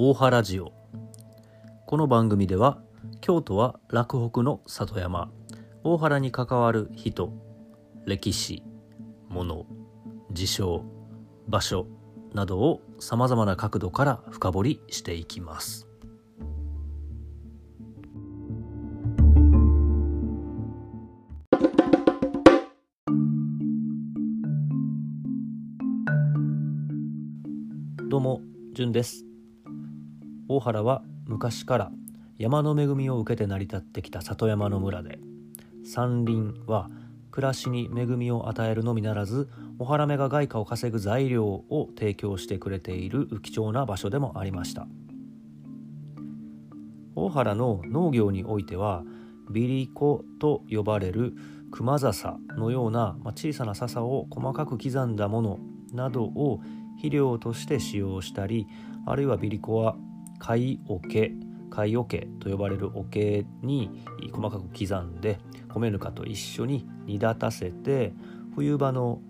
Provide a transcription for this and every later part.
大原ジオ。この番組では京都は洛北の里山大原に関わる人歴史物事象場所などをさまざまな角度から深掘りしていきます。どうもじゅんです。大原は昔から山の恵みを受けて成り立ってきた里山の村で山林は暮らしに恵みを与えるのみならず小原目が外貨を稼ぐ材料を提供してくれている貴重な場所でもありました。大原の農業においてはビリコと呼ばれる熊笹のような、まあ、小さな笹を細かく刻んだものなどを肥料として使用したりあるいはビリコは貝桶貝桶と呼ばれる桶に細かく刻んで米ぬかと一緒に煮立たせて冬場の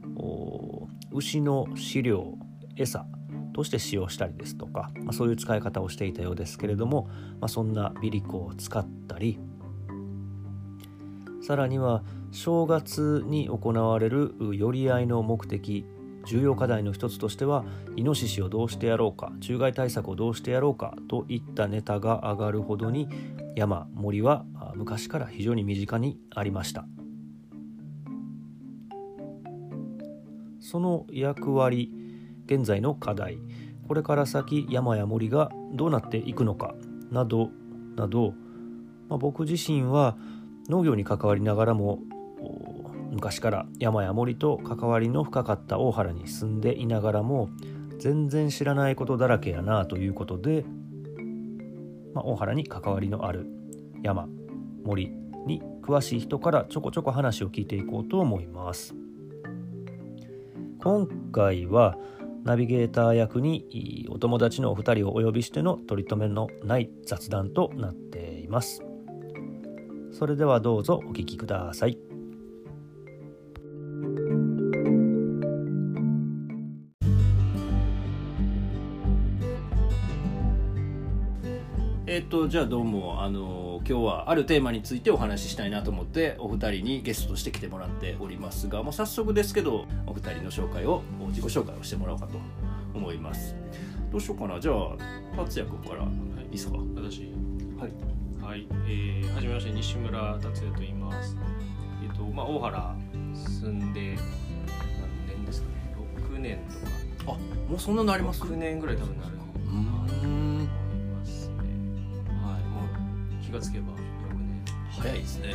牛の飼料餌として使用したりですとか、まあ、そういう使い方をしていたようですけれども、まあ、そんなビリコを使ったりさらには正月に行われる寄り合いの目的重要課題の一つとしてはイノシシをどうしてやろうか虫害対策をどうしてやろうかといったネタが上がるほどに山森は昔から非常に身近にありました。その役割現在の課題これから先山や森がどうなっていくのかなどなど、まあ、僕自身は農業に関わりながらも昔から山や森と関わりの深かった大原に住んでいながらも全然知らないことだらけやなということで、まあ、大原に関わりのある山森に詳しい人からちょこちょこ話を聞いていこうと思います。今回はナビゲーター役にお友達のお二人をお呼びしての取り留めのない雑談となっています。それではどうぞお聞きください。とじゃあどうもあの今日はあるテーマについてお話ししたいなと思ってお二人にゲストとして来てもらっておりますがもう早速ですけどお二人の紹介を自己紹介をしてもらおうかと思います。どうしようかな。じゃあ達也君からいいです。か私はい。はいえー、はじめまして西村達也と言います。えっ、とまあ大原住んで何年ですかね？6年とか。あもうそんなのあります？6年ぐらい多分なる。うーん気がつけば6年早いですね。で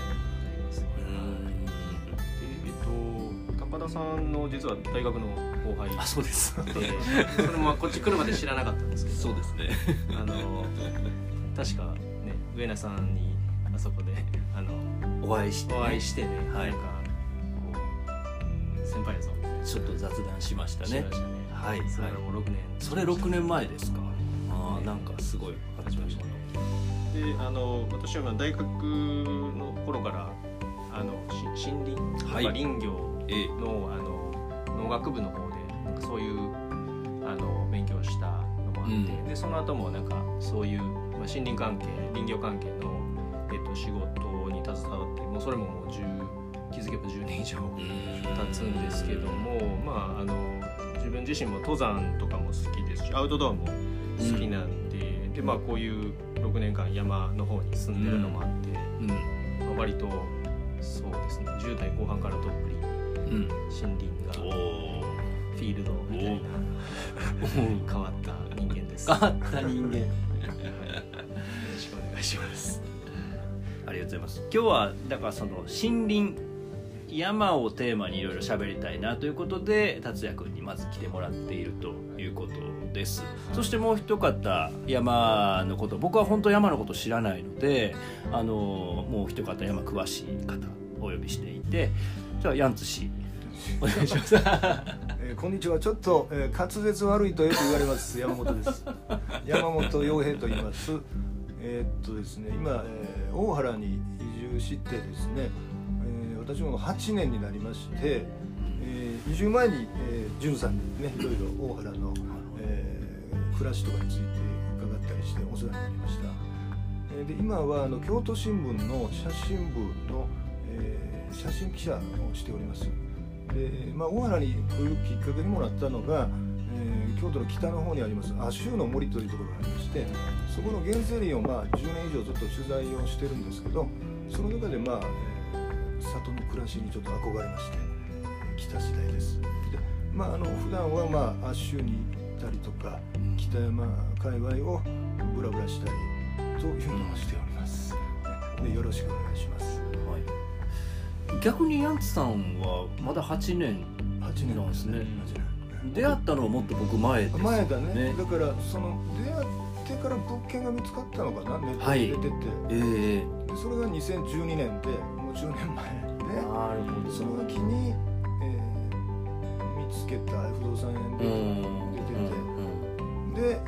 えっ、と高田さんの実は大学の後輩。あそうです。で それもまあこっち来るまで知らなかったんですけど。そうですね。あの確かね上田さんにあそこであのお会いして、ね、お会いしてね、はい。なんかこう先輩やぞみたいな。ちょっと雑談しましたね。しましたね。はい。それもう6年。それ6年前ですかなんかすごい経ちました。ねであの私はまあ大学の頃からあのし森林林業ええ。の,、あの農学部の方でなんかそういうあの勉強したのもあって、うん。でその後もなんかそういう、まあ、森林関係林業関係の、えっと仕事に携わってもうそれももう10気づけば10年以上経つんですけどもまああの自分自身も登山とかも好きですしアウトドアも好きなんで,、でまあこういう6年間山の方に住んでるのもあって、うん。まあ、割とそうですね10代後半からどっぷりうん。森林がフィールドみたいな 変わった人間です。変わった人間。よろしくお願いします。ありがとうございます。今日はだからその森林山をテーマにいろいろ喋りたいなということで達也君にまず来てもらっているということです。そしてもう一方山のこと僕は本当山のこと知らないのであのもう一方山詳しい方お呼びしていてじゃあヤンツ氏お願いします。えーこんにちは。ちょっと、えー滑舌悪いとよく言われます山本です。山本洋平と言います。えーっとですね今、えー大原に移住してですね、私も8年になりまして、えー移住前に、えー、潤さんにねいろいろ大原の、えー暮らしとかについて伺ったしてお世話になりました。えーで今はあの京都新聞の写真部の、えー写真記者をしております。で、まあ、大原に来るきっかけにもなったのが、えー京都の北の方にあります亜州の森というところがありましてそこの原生林をまあ10年以上ずっと取材をしてるんですけどその中でまあ、えー里の暮らしにちょっと憧れましてえー来た次第です。でまああの普段はまあ亜州に行ったりとか北山界隈をブラブラしたりというのをしております。でよろしくお願いします。はい、逆にヤンツさんはまだ8年。8年なんですね。8年。出会ったのはもっと僕前ですよ前だねだからその出会ってから物件が見つかったのかなネットはいに出てて、ええ。でそれが2012年で10年前でその時に、えー見つけた不動産う園でん。出てて、で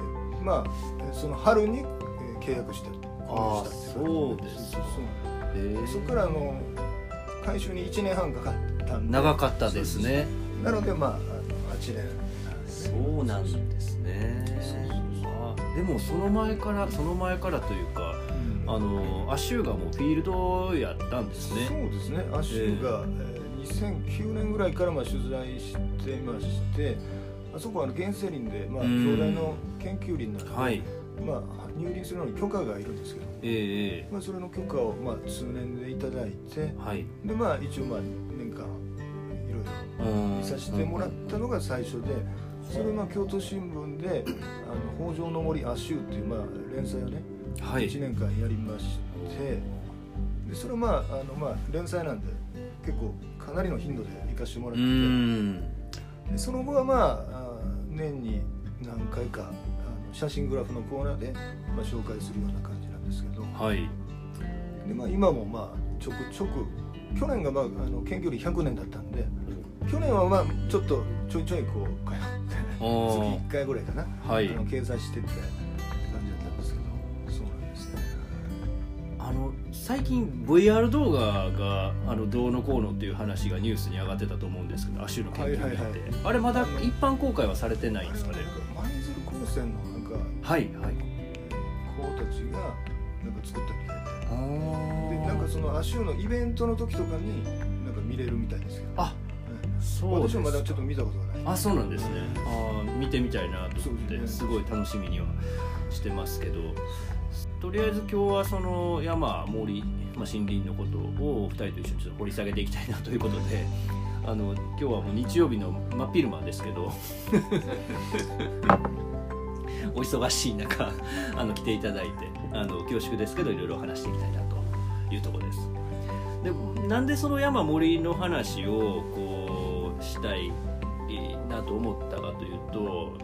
まあえーその春に、えー契約してあー購入したってそうですか。そうそこからあの回収に1年半かかったんで。長かったですね。なのでまああの8年そうなんですね。そうそうそう。あでもその前からその前からというかうんあのアシューがもうフィールドやったんですね。そうですね。アッシュが、えー2009年ぐらいからまあ取材してましてあそこはあの原生林で、まあ、うん。兄弟の研究林なので、はい。まあ、入林するのに許可がいるんですけど、ええまあ、それの許可をまあ通年でいただいてはい。で、まあ、一応まあ年間いろいろうん。見させてもらったのが最初でそれをまあ京都新聞で「あの北条の森アシュー」っていうまあ連載をねはい1年間やりましてでそれはまああのまあ連載なんで結構かなりの頻度で行かしてもらうってでその後はまああ年に何回かあの写真グラフのコーナーで、まあ、紹介するような感じなんですけど。はい。で、まあ、今もまあちょくちょく去年がまああの研究歴100年だったんで去年はまあちょっとちょいちょいこう通ってあ月1回ぐらいかな、あはい。あの掲載してって最近 VR 動画があのどうのこうのっていう話がニュースに上がってたと思うんですけどアシュの研究って、はいはいはい。あれまだ一般公開はされてないんですかね舞鶴高専のなんかはいはい。子たちがなんか作ったみたいでなんかそのアシュのイベントの時とかになんか見れるみたいですけど。あうん。そうです私もまだちょっと見たことがない。あそうなんですね。あー見てみたいなと思ってすごい楽しみにはしてますけどとりあえず今日はその山森、まあ、森林のことをお二人と一緒にちょっと掘り下げていきたいなということで あの今日はもう日曜日の真っ昼間ですけど お忙しい中あの来ていただいてあの恐縮ですけどいろいろ話していきたいなというところです。でなんでその山森の話をこうしたいなと思ったかというと、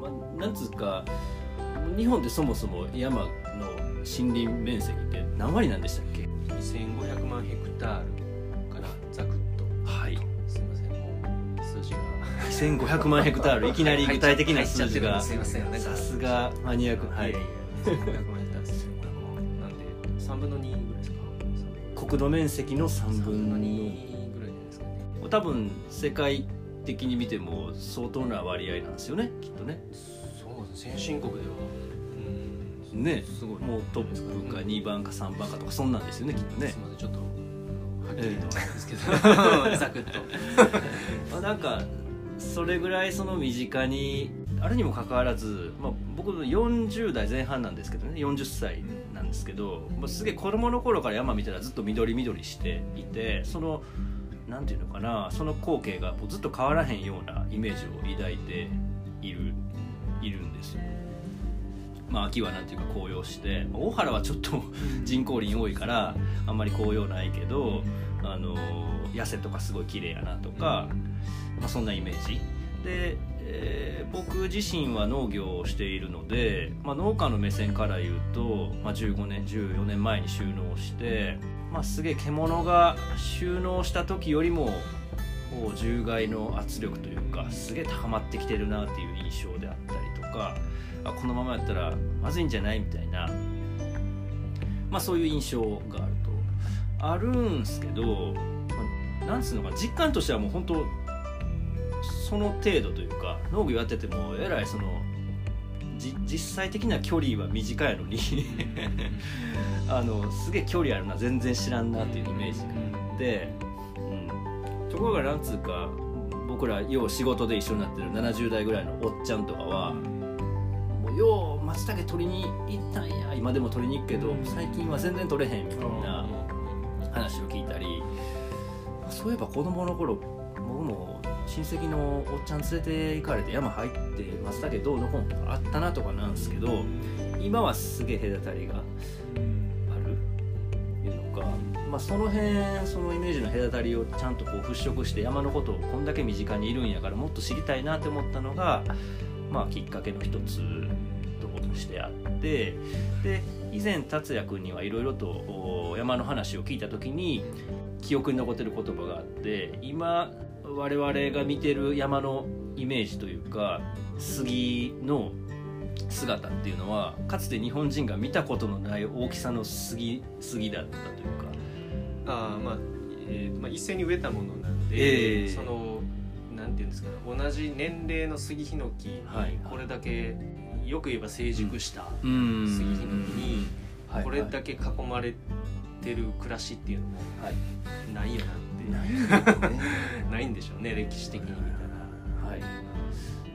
まあ、なんつうか日本ってそもそも山の森林面積って何割なんでしたっけ？2500万ヘクタールかなざくっと。はい。すいませんもう数字が。1500万ヘクタール。いきなり具体的な数字が。すすい。ませんさすがマニアック。はい。いやいや1500万ヘクタールなんで3分の2ぐらいですか？国土面積の3 3分の分の2ぐらいじゃないですかね多分世界的に見ても相当な割合なんですよねきっとね。そうです先進国では。うんねすごい。もうトップか2番か3番かとかそんなんですよねきっとね。すみませんちょっとはっきりとはですけど、ざくっとまあなんかそれぐらいその身近にあるにもかかわらず、まあ、僕40代前半なんですけどね40歳なんですけど、まあ、すげえ子供の頃から山見たらずっと緑緑していてそのなんていうのかなその光景がもうずっと変わらへんようなイメージを抱いているいるんですよ。まあ、秋はなんていうか紅葉して大原はちょっと人工林多いからあんまり紅葉ないけどあの痩せとかすごい綺麗やなとか、まあ、そんなイメージ。で、えー僕自身は農業をしているので、まあ、農家の目線から言うと、まあ、15年14年前に収納して、まあ、すげえ獣が収納した時よりもこう獣害の圧力というかすげえ高まってきてるなっていう印象であったりとかあこのままやったらまずいんじゃない？みたいな、まあ、そういう印象があると。あるんすけど、まあなんつうのか実感としてはもう本当その程度というか農業やっててもえらいそのじ実際的な距離は短いのに。あのすげえ距離あるな全然知らんなっていうイメージがあって、うん、ところがなんつうか僕らよう仕事で一緒になってる70代ぐらいのおっちゃんとかはよう松茸取りに行ったんや。今でも取りに行くけど最近は全然取れへんみたいな話を聞いたり。そういえば子供の頃僕も親戚のおっちゃん連れて行かれて山入って松茸どうの本とかあったなとかなんですけど今はすげえ隔たりがあるいうのか、まあ、その辺そのイメージの隔たりをちゃんとこう払拭して山のことをこんだけ身近にいるんやからもっと知りたいなって思ったのが、まあ、きっかけの一つしてあってで以前達也君にはいろいろとお山の話を聞いた時に記憶に残ってる言葉があって今我々が見てる山のイメージというか杉の姿っていうのはかつて日本人が見たことのない大きさの杉杉だったというか。あーまあ、えーまあ一斉に植えたものなんで、ええ。そのなんていうんですかね同じ年齢の杉ヒノキこれだけ、よく言えば成熟したうん。杉ヒノキにはい。これだけ囲まれてる暮らしっていうのもはいないよなって。ない ないんでしょうね歴史的に見たら。はい。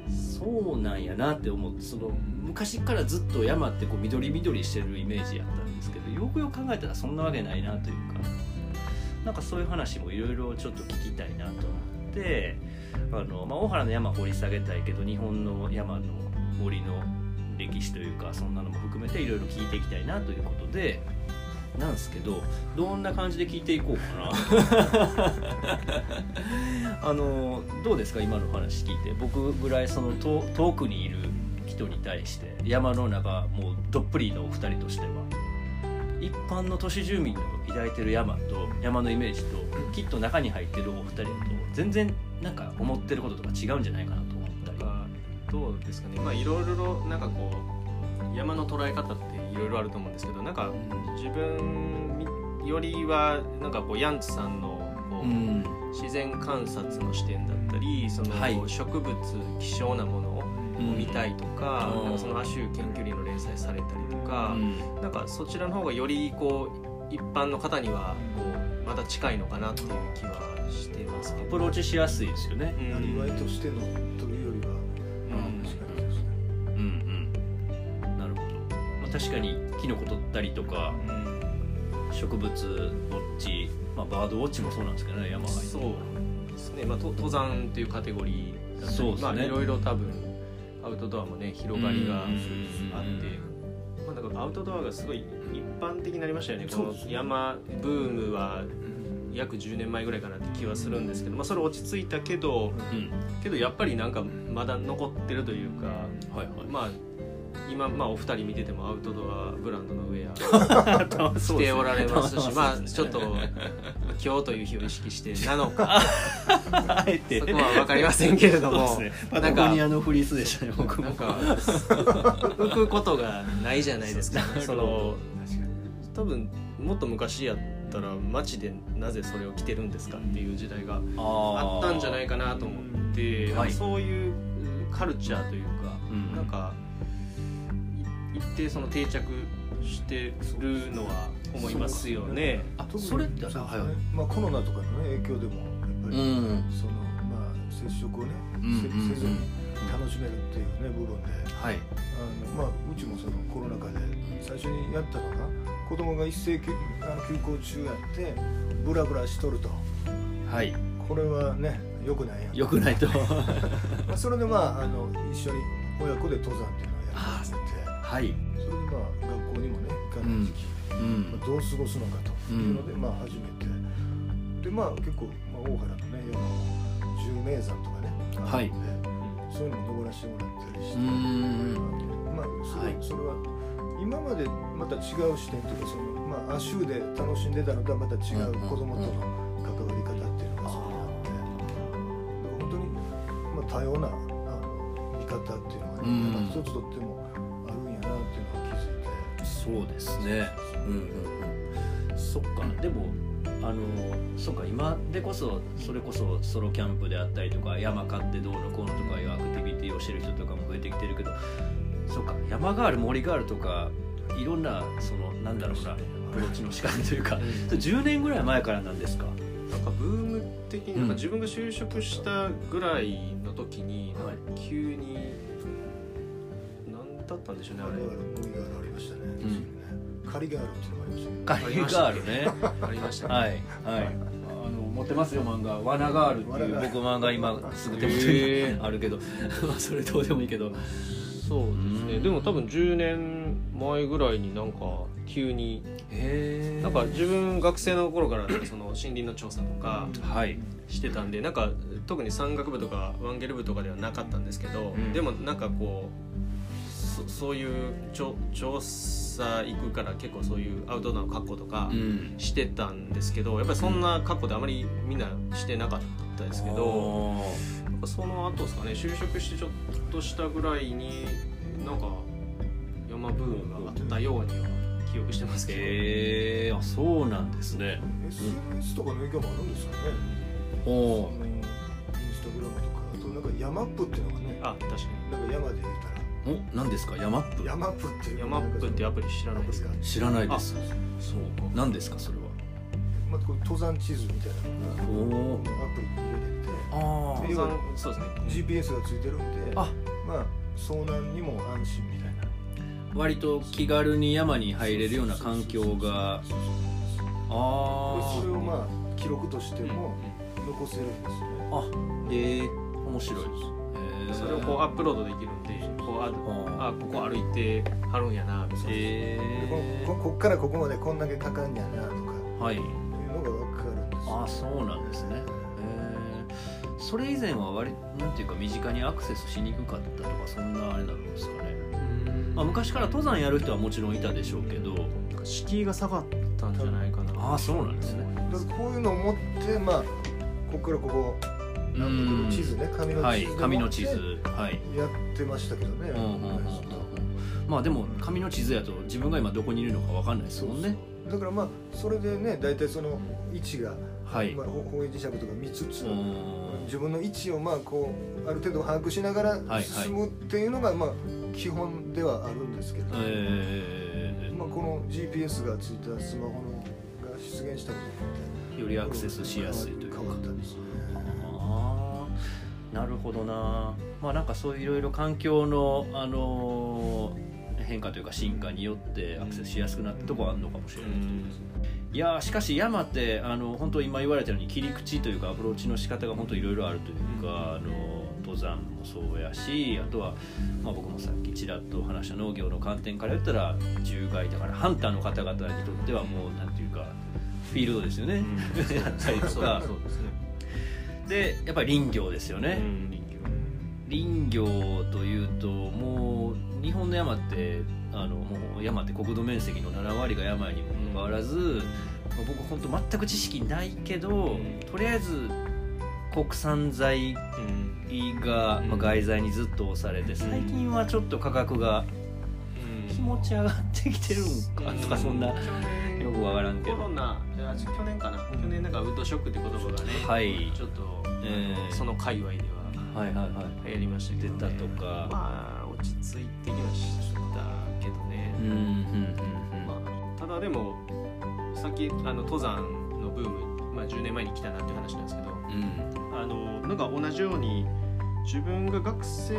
そうなんやなって思ってその昔からずっと山ってこう緑緑してるイメージやったんですけどよくよく考えたらそんなわけないなというかなんかそういう話もいろいろちょっと聞きたいなと思ってあの、まあ、大原の山掘り下げたいけど日本の山の森の歴史というかそんなのも含めていろいろ聞いていきたいなということでなんですけどどんな感じで聞いていこうかな。あのどうですか今の話聞いて。僕ぐらいその遠遠くにいる人に対して山の中もうどっぷりのお二人としては一般の都市住民の抱いてる山と山のイメージときっと中に入ってるお二人と全然なんか思ってることとか違うんじゃないかなどうですかね。まあいろいろなんかこう山の捉え方っていろいろあると思うんですけどなんか自分よりはなんかこうヤンツさんのこう、うん。自然観察の視点だったりその、はい。植物希少なものをうん。見たいとか,、うんなんかその亜種研究林の連載されたりとか、うん。なんかそちらの方がよりこう一般の方にはこうまだ近いのかなっていう気はしてますけど。アプローチしやすいですよね。うん。なりわいとしてのという確かにキノコ取ったりとか植物ウォッチ、まあ、バードウォッチもそうなんですけどね山入ってそうですね、まあ、と登山というカテゴリーだったりね。まあ、いろいろ多分アウトドアもね広がりがあってうん、まあ、だからアウトドアがすごい一般的になりましたよね。この山ブームは約10年前ぐらいかなって気はするんですけど、まあ、それ落ち着いたけどうん。けどやっぱりなんかまだ残ってるというか、はいはい。まあ今、まあ、お二人見ててもアウトドアブランドのウェア 着ておられますしまあちょっと今日という日を意識してなのか あえて。そこは分かりませんけれども、パタゴニアのフリースでしたね僕も。なんか浮くことがないじゃないですか。なるほどその多分もっと昔やったら街でなぜそれを着てるんですかっていう時代があったんじゃないかなと思って、はいそういうカルチャーというか、うんなんかい一定その定着してるのは思いますよね。あそれってそうですね。はいはい。まあコロナとかのね影響でもやっぱり、うん。そのまあ接触をね、うんせうん。せずに楽しめるっていうね部分で。はい。あのまあうちもそのコロナ禍で最初にやったのが子供が一斉休あの休校中やってブラブラしとると。はい。これはねよくないやん。よくないと。まあそれでまああの一緒に親子で登山っていうのをやり始めてはい。それでまあ学校にもね行かない時期、うん。まあ、どう過ごすのかというので、まあ始めて。でまあ結構、まあ、大原のね山も十名山とかねあるんで、そういうのも登らせてもらったりして、うん。まあすごいはい。それは今までまた違う視点というかその、まあ、亜種で楽しんでたのとはまた違う子供との関わり方っていうのがそこにあって、本当に、まあ、多様なあの見方っていうのがね、うん。山一つとってもそうですね。うんうんうん。そっか。でもあのそっか。今でこそそれこそソロキャンプであったりとか山買ってどうのこうのとかいうアクティビティをしてる人とかも増えてきてるけどそうか。山がある森があるとかいろんなそのなんだろうなアプローチの仕方というか10年ぐらい前からなんですか？なんかブーム的にうんなん。か自分が就職したぐらいの時に、急に何だったんでしょうねあれあれ森がありました。ねうん仮があるっていうのもありましたね。カリガールね。ありましたね、はい。はい。あの持ってますよ漫画「罠ガール」っていう。僕漫画今すぐ手元にあるけど。まあそれどうでもいいけど。そうですね。うん。でも多分10年前ぐらいになんか急にへえなんか自分学生の頃からその森林の調査とかはい。してたんでなんか特に山岳部とかワンゲル部とかではなかったんですけど、うん。でもなんかこうそそういう調調査行くから結構そういうアウトドアの格好とかうん。してたんですけどやっぱりそんな格好であまりみんなしてなかったですけどやっぱその後ですかね就職してちょっとしたぐらいになんか山ブームがあったようには記憶してますけど、へえあそうなんですね。SNS とかの影響もあるんですかね。おあのインスタグラムとかあとなんかヤマップっていうのがねあ確かなんか山で言うたお何ですか？ヤマップらヤマップっていう。にヤマップっていうアプリ知らないですか知らないです。あそう。何ですかそれは？まあ、こう登山地図みたいな。おおアプリにあえ登山そうですね。入れれて GPS がついてるんであ。まあ遭難にも安心みたいな。あ割と気軽に山に入れるような環境が。そうそうそうであそれをまあ記録としても残せるんですよね。ああええ面白いですそれをこうアップロードできるんでこうあああここ歩いてはるんやなみたいな、こここっからここまでこんだけかかんやなとか。はい。いうのが分かるんですよ。あそうなんですね。へえそれ以前は割なんていうか身近にアクセスしにくかったとかそんなあれなんですかね、まあ、昔から登山やる人はもちろんいたでしょうけど。敷居が下がったんじゃないかな。ああそうなんですね。だからこういうのを持ってまあここからここなんだけど地図ね紙のはい地図で紙の地図はい。やってましたけどね、まあでも紙の地図やと自分が今どこにいるのか分かんないですもんね。だからまあそれでね大体その位置が、はい。まあ、ほ方位磁石とか見つつ、うん。自分の位置をまあこうある程度把握しながらはい進むっていうのがまあ基本ではあるんですけど、えまあ、この GPS がついたスマホのが出現したことによってーよりアクセスしやすいというかなるほどな。まあなんかそういういろいろ環境の、あのー変化というか進化によってアクセスしやすくなったところはあるのかもしれないですね。いやーしかし山ってあの本当今言われたように切り口というかアプローチの仕方が本当いろいろあるというか、あの登山もそうやしあとは、まあ、僕もさっきちらっと話した農業の観点から言ったら獣害だからハンターの方々にとってはもうなんていうかフィールドですよね、やったりとそうかそうですね、でやっぱり林業ですよね、うん林業。林業というともう日本の山ってあのもう山って国土面積の7割が山にもかかわらず、まあ僕本当全く知識ないけど、ん。とりあえず国産材うんが、うん。まあ、外材にずっと押されて最近はちょっと価格が気持ち上がってきてるんかとかそんなよくわからんけど。コロナ去年かな。去年なんかウッドショックって言葉がね、はい。ちょっと、えー。その界隈では。はいはいはい。流行りましたけど、ね、出たとか。まあ落ち着いてきましたけどね、うんうんうんうん。まあ、ただでもさっきあの登山のブーム、まあ、10年前に来たなっていう話なんですけど。うん。あのなんか同じように自分が学生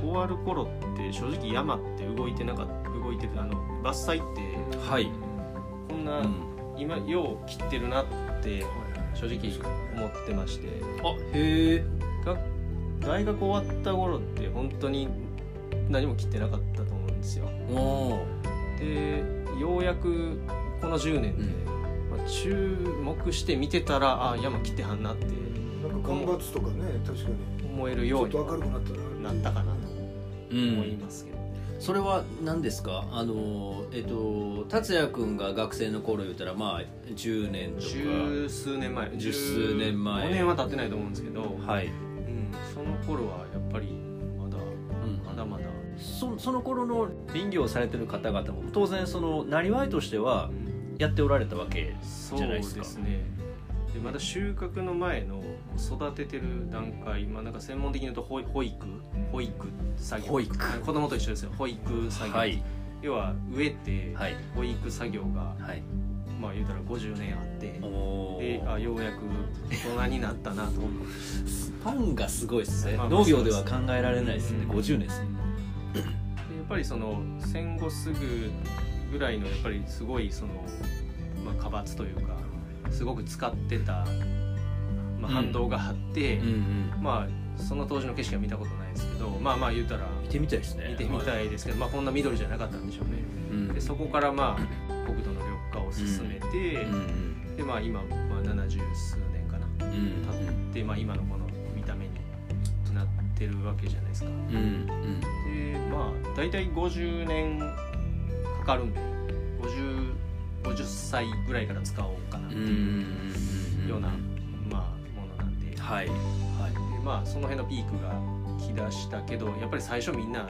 終わる頃って正直山って動いてなかった動いてるあの伐採ってはい、こんな、うん。今よう切ってるなって正直思ってまして。あへえ。が大学終わった頃って本当に何も切ってなかったと思うんですよ。でようやくこの10年で、うん。まあ、注目して見てたらあ山切ってはんなってなんか干ばつとかね確かに。思えるちようにょっと明るくなったな。なったかなとうん思いますけど、それは何ですか？あのえっと達也君が学生の頃言ったらまあ10年と十数年前。十数年前。5年は経ってないと思うんですけど、かはい、うん、その頃はやっぱりまだうん。まだまだ、そその頃の林業をされてる方々も当然そのなりわいとしてはうん。やっておられたわけそうじゃないですか。ですねでまだ収穫の前の育ててる段階、まあ、なんか専門的に言うと保保育保育作業。保育あ子供と一緒ですよ。保育作業、はい。要は植えてはい。保育作業が、はい。まあ言うたら50年あっておであようやく大人になったなとスパンがすごいですね。まあまあ農業では考えられないですね。うん。50年ですね。でやっぱりその戦後すぐぐらいのやっぱりすごいその、まあ、花伐というかすごく使ってた、まあ、うん。反動があって、うんうん。まあその当時の景色は見たことないですけどまあまあ言うたら見てみたいですね。見てみたいですけど、まあ、こんな緑じゃなかったんでしょうね。うん。でそこからまあ国土の緑化を進めて、うんうん。でまあ今、まあ、70数年かな。うん経って、まあ、今のこの見た目になってるわけじゃないですか。うんうん。でまあ大体50年かかるんで 50, 50歳ぐらいから使おうかなってうんうんいううんような、まあ、ものなんで。ではい。はい。まあその辺のピークが来だしたけどやっぱり最初みんな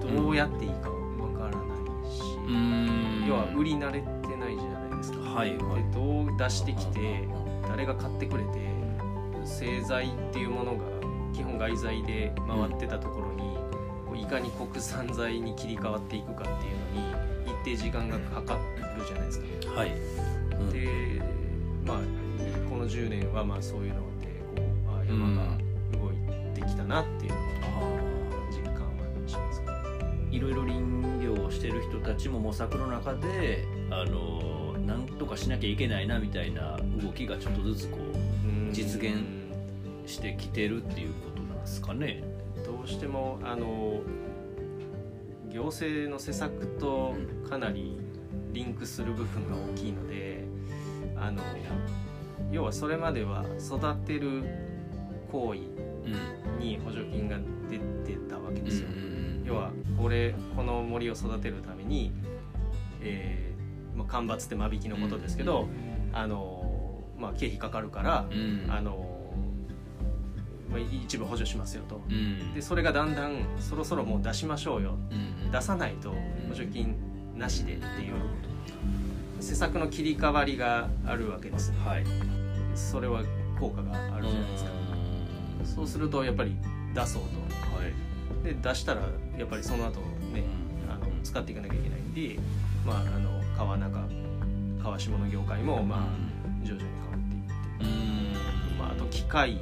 どうやっていいかわからないし、ん。要は売り慣れてないじゃないですか。はいはい。でどう出してきて誰が買ってくれて製材っていうものが基本外材で回ってたところに、こういかに国産材に切り替わっていくかっていうのに一定時間がかかるじゃないですか。はいうんでまあこの10年はまあそういうのでこうあ山が動いてきたなっていうのをあ実感はします。ーいろいろ林業をしてる人たちも模索の中であのなんとかしなきゃいけないなみたいな動きがちょっとずつこうん実現うしてきてるっていうことなんですかね。どうしてもあの行政の施策とかなりリンクする部分が大きいのであの要はそれまでは育てる行為うんに補助金が出てたわけですよ。うん要はこれこの森を育てるために、えーまあ、間伐って間引きのことですけど、あのまあ、経費かかるから、うん。あのまあ、一部補助しますよと。うん。でそれがだんだんそろそろもう出しましょうよ。うん出さないと補助金なしでっていう。施策の切り替わりがあるわけですね。はい。それは効果があるじゃないですか。そうするとやっぱり出そうはい。とで出したらやっぱりその後ねあの使っていかなきゃいけないんでまああの川中川下の業界もまあ徐々に変わっていって。うん。まあ、あと機械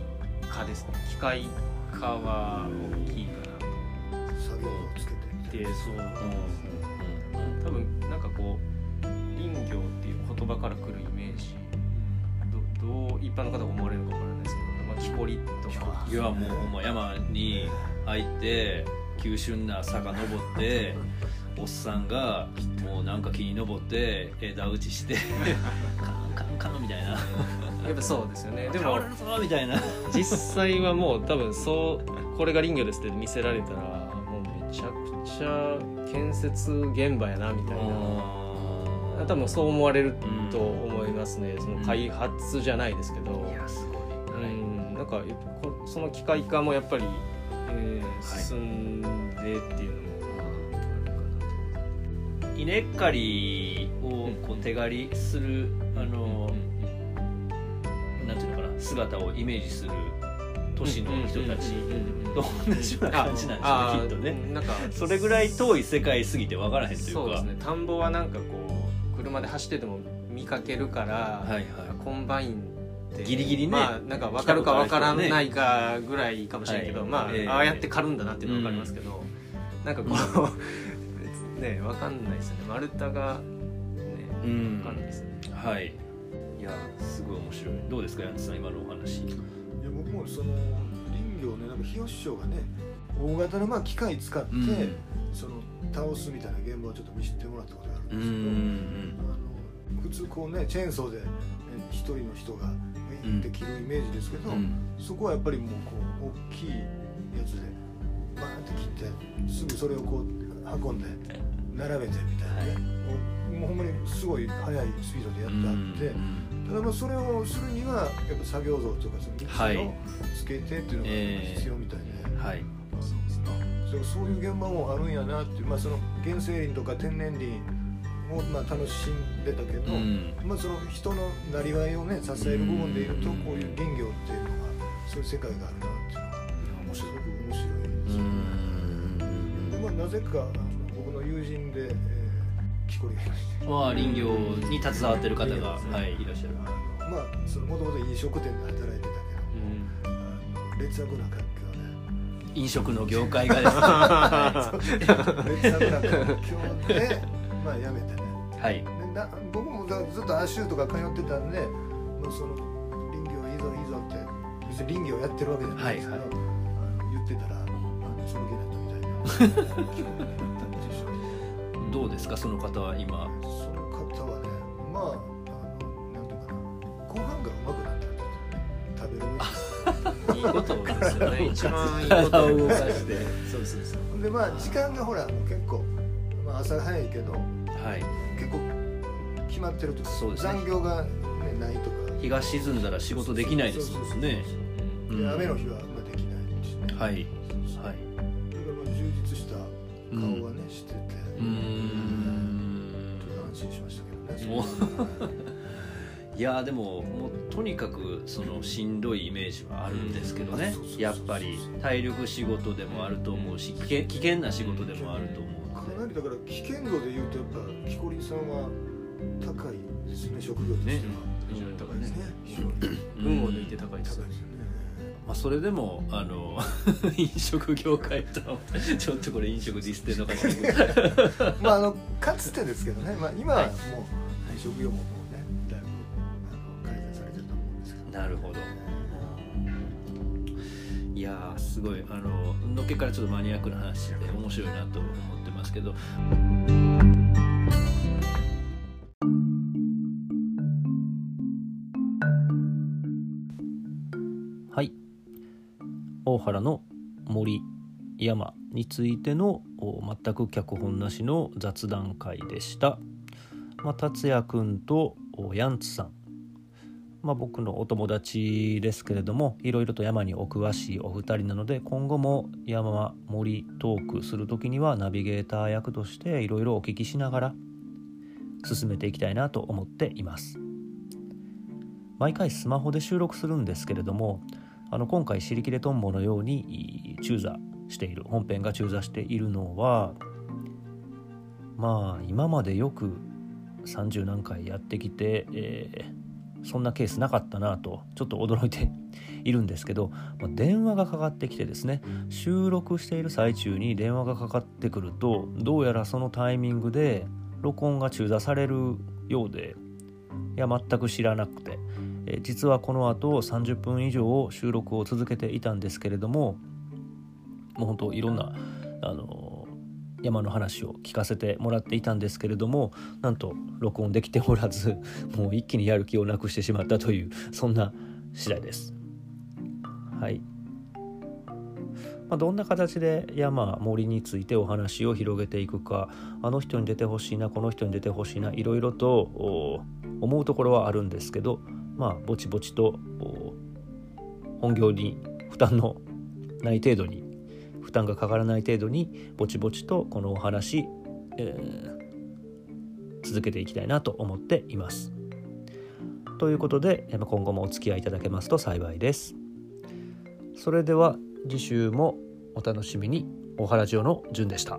化ですね。機械化は大きいかなと。作業をつけてでそううん多分なんかこう林業っていう言葉からくるイメージ。どどう一般の方が思われるかわからないですけど、まあ、木こりとか。いやもうほんま山に入って急峻な坂登って おっさんがもうなんか木に登って枝打ちしてカンカンカンみたいなやっぱそうですよね。でもみたいな。実際はもう多分そうこれが林業ですって見せられたらもうめちゃくちゃ建設現場やなみたいな。多分そう思われると思いますね。その開発じゃないですけど、いやすごい、はい。うん。なんかその機械化もやっぱり、えーはい。進んでっていうのもまああるかなと。稲刈りをこう手刈りするあのうのかな姿をイメージする都市の人たち。と同じような感じなんあですよねきっとね。あなんかそれぐらい遠い世界すぎて分からへんというか。そうですね。田んぼはなんかこう車で走ってても見かけるから、はいはい。コンバインってギリギリねまあなんか分かるか分からないかぐらいかもしれないけど、はいまあ、ええ。ああやって刈るんだなっていうのは分かりますけど、なんかこう、ね分かんないですよね。丸太がねうん。分かんないですよね、はいいやすごい面白い。どうですかヤンツさん今のお話。いや僕もその林業ねなんか日吉師匠がね大型のまあ機械使って、うん。その倒すみたいな現場をちょっと見せてもらったことがあるうんですけど、あの普通こうねチェーンソーでね一人の人がうんって切るイメージですけど、うん。そこはやっぱりもうこう大きいやつでバーンって切ってすぐそれをこう運んで並べてみたいなね、もうもうほんまにすごい速いスピードでやってあって、ただまあそれをするにはやっぱ作業像とかそのはい。道をつけてっていうのが必要みたいで、はい。そうそういう現場もあるんやなっていう、まあ、その原生林とか天然林を、まあ、楽しんでたけど、うん。まあ、その人のなりわいをね支える部分でいうとうんこういう林業っていうのがそういう世界があるなっていうのはすごく面白いですうね。ん。でまあ、なぜか僕の友人で、えー、木こりがいましてまあ林業に携わってる方が、うんはい、いらっしゃる。あのまあそのもともと飲食店で働いてたけどあの劣悪な環境飲食の業界が。ですねはで劣悪な環境でまあ辞めてね。い、はい、でな僕もだずっとアシューとか通ってたんでもうその林業いいぞいいぞって別に林業やってるわけじゃないですけど、はいあの言ってたら、その気になったみたいなどうですか？その方は今。その方はねまああのなんていうかな。ご飯がうまくなったって言ってたね食べる飯いいことですよね。一番いいこ体とを動かしてそうそうそう。でまあ時間がほら結構、まあ、朝早いけどはい。結構決まってるとかそうですね。残業が、ね、ないとか。日が沈んだら仕事できないですもんね。雨の日はまあできないしね。はい いやでももうとにかくそのしんどいイメージはあるんですけどね。やっぱり体力仕事でもあると思うし危険危険な仕事でもあると思かう。のでなりだから危険度でいうとやっぱ木こりさんは高いですね職業としては、非常に高いですね。非常に運を抜いて高いです高いですよねまあ、それでもあの 飲食業界とちょっとこれ飲食ディスってんのかもしれないけどまああのかつてですけどね、まあ、今はもう職業ももねだいぶあの改善されてると思うんですけど。なるほど。いやすごいあののっけからちょっとマニアックな話で面白いなと思ってますけど。はい。大原の森山についてのお全く脚本なしの雑談会でした、まあ、達也くんとヤンツさん、まあ、僕のお友達ですけれどもいろいろと山にお詳しいお二人なので今後も山森トークする時にはナビゲーター役としていろいろお聞きしながら進めていきたいなと思っています。毎回スマホで収録するんですけれどもあの今回「尻切れトンボ」のように中座している本編が中座しているのはまあ今までよく30何回やってきて、えーそんなケースなかったなとちょっと驚いているんですけど、まあ電話がかかってきてですね収録している最中に電話がかかってくるとどうやらそのタイミングで録音が中座されるようでいや全く知らなくてえー実はこの後30分以上収録を続けていたんですけれどももう本当いろんなあの山の話を聞かせてもらっていたんですけれどもなんと録音できておらず もう一気にやる気をなくしてしまったというそんな次第です。はいまあ、どんな形で山森についてお話を広げていくかあの人に出てほしいなこの人に出てほしいないろいろと思うところはあるんですけどまあぼちぼちと本業に負担のない程度に負担がかからない程度にぼちぼちとこのお話、えー続けていきたいなと思っています。ということでえま今後もお付き合いいただけますと幸いです。それでは次週もお楽しみに。大原城の順でした。